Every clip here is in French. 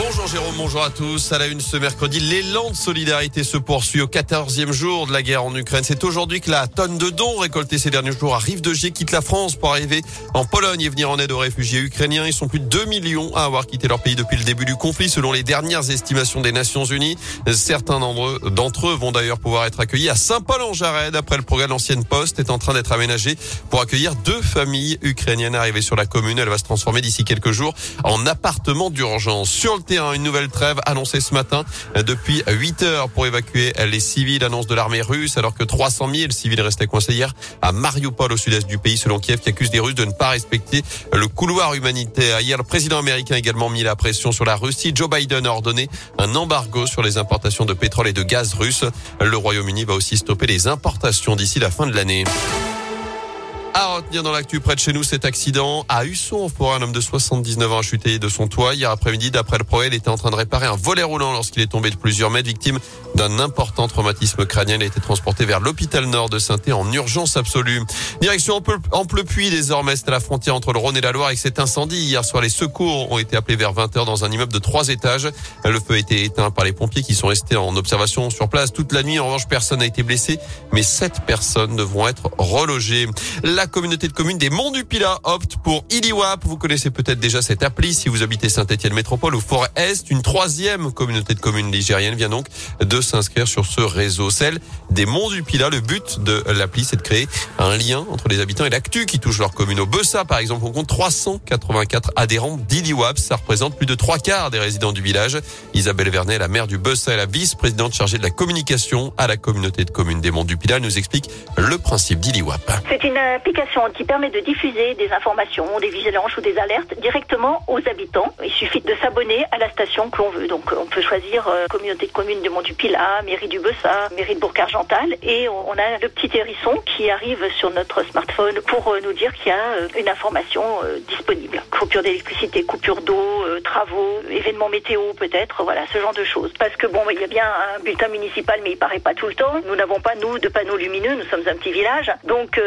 Bonjour Jérôme, bonjour à tous. À la une ce mercredi, l'élan de solidarité se poursuit au 14e jour de la guerre en Ukraine. C'est aujourd'hui que la tonne de dons récoltés ces derniers jours arrive de G quitte la France pour arriver en Pologne et venir en aide aux réfugiés ukrainiens. Ils sont plus de 2 millions à avoir quitté leur pays depuis le début du conflit selon les dernières estimations des Nations Unies. Certains d'entre eux vont d'ailleurs pouvoir être accueillis à Saint-Paul-en-Jarret. Après le progrès de l'ancienne poste est en train d'être aménagé pour accueillir deux familles ukrainiennes arrivées sur la commune. Elle va se transformer d'ici quelques jours en appartement d'urgence. Sur le une nouvelle trêve annoncée ce matin depuis 8 heures pour évacuer les civils. Annonce de l'armée russe alors que 300 000 civils restaient coincés hier à Mariupol au sud-est du pays selon Kiev qui accuse les Russes de ne pas respecter le couloir humanitaire. Hier, le président américain a également mis la pression sur la Russie. Joe Biden a ordonné un embargo sur les importations de pétrole et de gaz russe. Le Royaume-Uni va aussi stopper les importations d'ici la fin de l'année. À retenir dans l'actu près de chez nous cet accident à Husson forêt. Un homme de 79 ans a chuté de son toit hier après-midi. D'après le progrès, il était en train de réparer un volet roulant lorsqu'il est tombé de plusieurs mètres, victime d'un important traumatisme crânien. Il a été transporté vers l'hôpital nord de saint en urgence absolue. Direction Amplepuis désormais, c'est à la frontière entre le Rhône et la Loire avec cet incendie. Hier soir, les secours ont été appelés vers 20h dans un immeuble de trois étages. Le feu a été éteint par les pompiers qui sont restés en observation sur place toute la nuit. En revanche, personne n'a été blessé, mais sept personnes devront être relogées. La communauté de communes des Monts du Pilat opte pour ILIWAP. Vous connaissez peut-être déjà cette appli si vous habitez Saint-Étienne Métropole ou Forêt-Est. Une troisième communauté de communes ligérienne vient donc de s'inscrire sur ce réseau. Celle des Monts du Pilat. Le but de l'appli, c'est de créer un lien entre les habitants et l'actu qui touche leur commune. Au Bessa, par exemple, on compte 384 adhérents d'ILIWAP. Ça représente plus de trois quarts des résidents du village. Isabelle Vernet, la maire du Bessa et la vice-présidente chargée de la communication à la communauté de communes des Monts du Pilat, nous explique le principe d'ILIWAP. C'est une application qui permet de diffuser des informations, des vigilances ou des alertes directement aux habitants. Il suffit de s'abonner à la station que l'on veut. Donc on peut choisir euh, communauté de communes du Mont Pilat, mairie du Bessa, mairie de Bourg-Argental et on a le petit hérisson qui arrive sur notre smartphone pour euh, nous dire qu'il y a euh, une information disponible. Coupure d'électricité, coupure d'eau, travaux, événements météo peut-être, voilà ce genre de choses. Parce que bon, il y a bien un bulletin municipal mais il paraît pas tout le temps. Nous n'avons pas nous de panneaux lumineux, nous sommes un petit village. Donc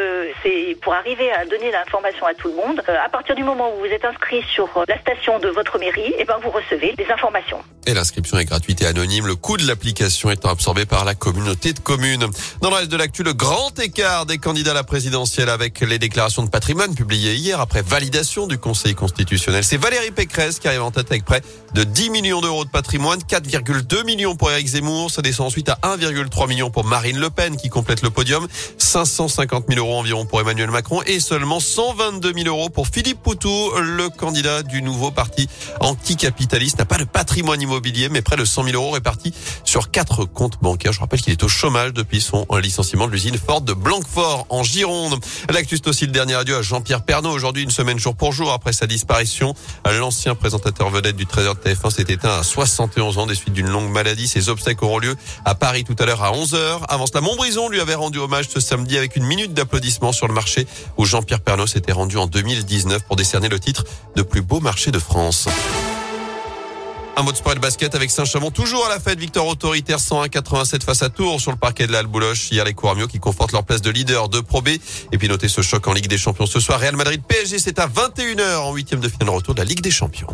c'est pour arriver à donner l'information à tout le monde. Euh, à partir du moment où vous êtes inscrit sur euh, la station de votre mairie, et eh ben vous recevez des informations. Et l'inscription est gratuite et anonyme. Le coût de l'application étant absorbé par la communauté de communes. Dans le reste de l'actu, le grand écart des candidats à la présidentielle avec les déclarations de patrimoine publiées hier après validation du Conseil constitutionnel. C'est Valérie Pécresse qui arrive en tête avec près de 10 millions d'euros de patrimoine, 4,2 millions pour Eric Zemmour. Ça descend ensuite à 1,3 million pour Marine Le Pen qui complète le podium, 550 000 euros environ pour Emmanuel Macron et seulement 122 000 euros pour Philippe Poutou, le candidat du nouveau parti anticapitaliste. N'a pas de patrimoine immobilier, mais près de 100 000 euros répartis sur quatre Je rappelle qu'il est au chômage depuis son licenciement de l'usine Ford de Blanquefort en Gironde. L'actu, aussi le dernier adieu à Jean-Pierre Pernaud. Aujourd'hui, une semaine jour pour jour après sa disparition. L'ancien présentateur vedette du 13h de TF1 s'est éteint à 71 ans des suites d'une longue maladie. Ses obsèques auront lieu à Paris tout à l'heure à 11h. Avant cela, Montbrison lui avait rendu hommage ce samedi avec une minute d'applaudissement sur le marché où Jean-Pierre Pernaud s'était rendu en 2019 pour décerner le titre de plus beau marché de France. Un mot de sport et de basket avec Saint-Chamond, toujours à la fête. Victoire autoritaire 101-87 face à Tours sur le parquet de l'Albouloche. Hier, les Couramio qui confortent leur place de leader de Pro B. Et puis notez ce choc en Ligue des Champions ce soir. Real Madrid PSG, c'est à 21h en huitième de finale retour de la Ligue des Champions.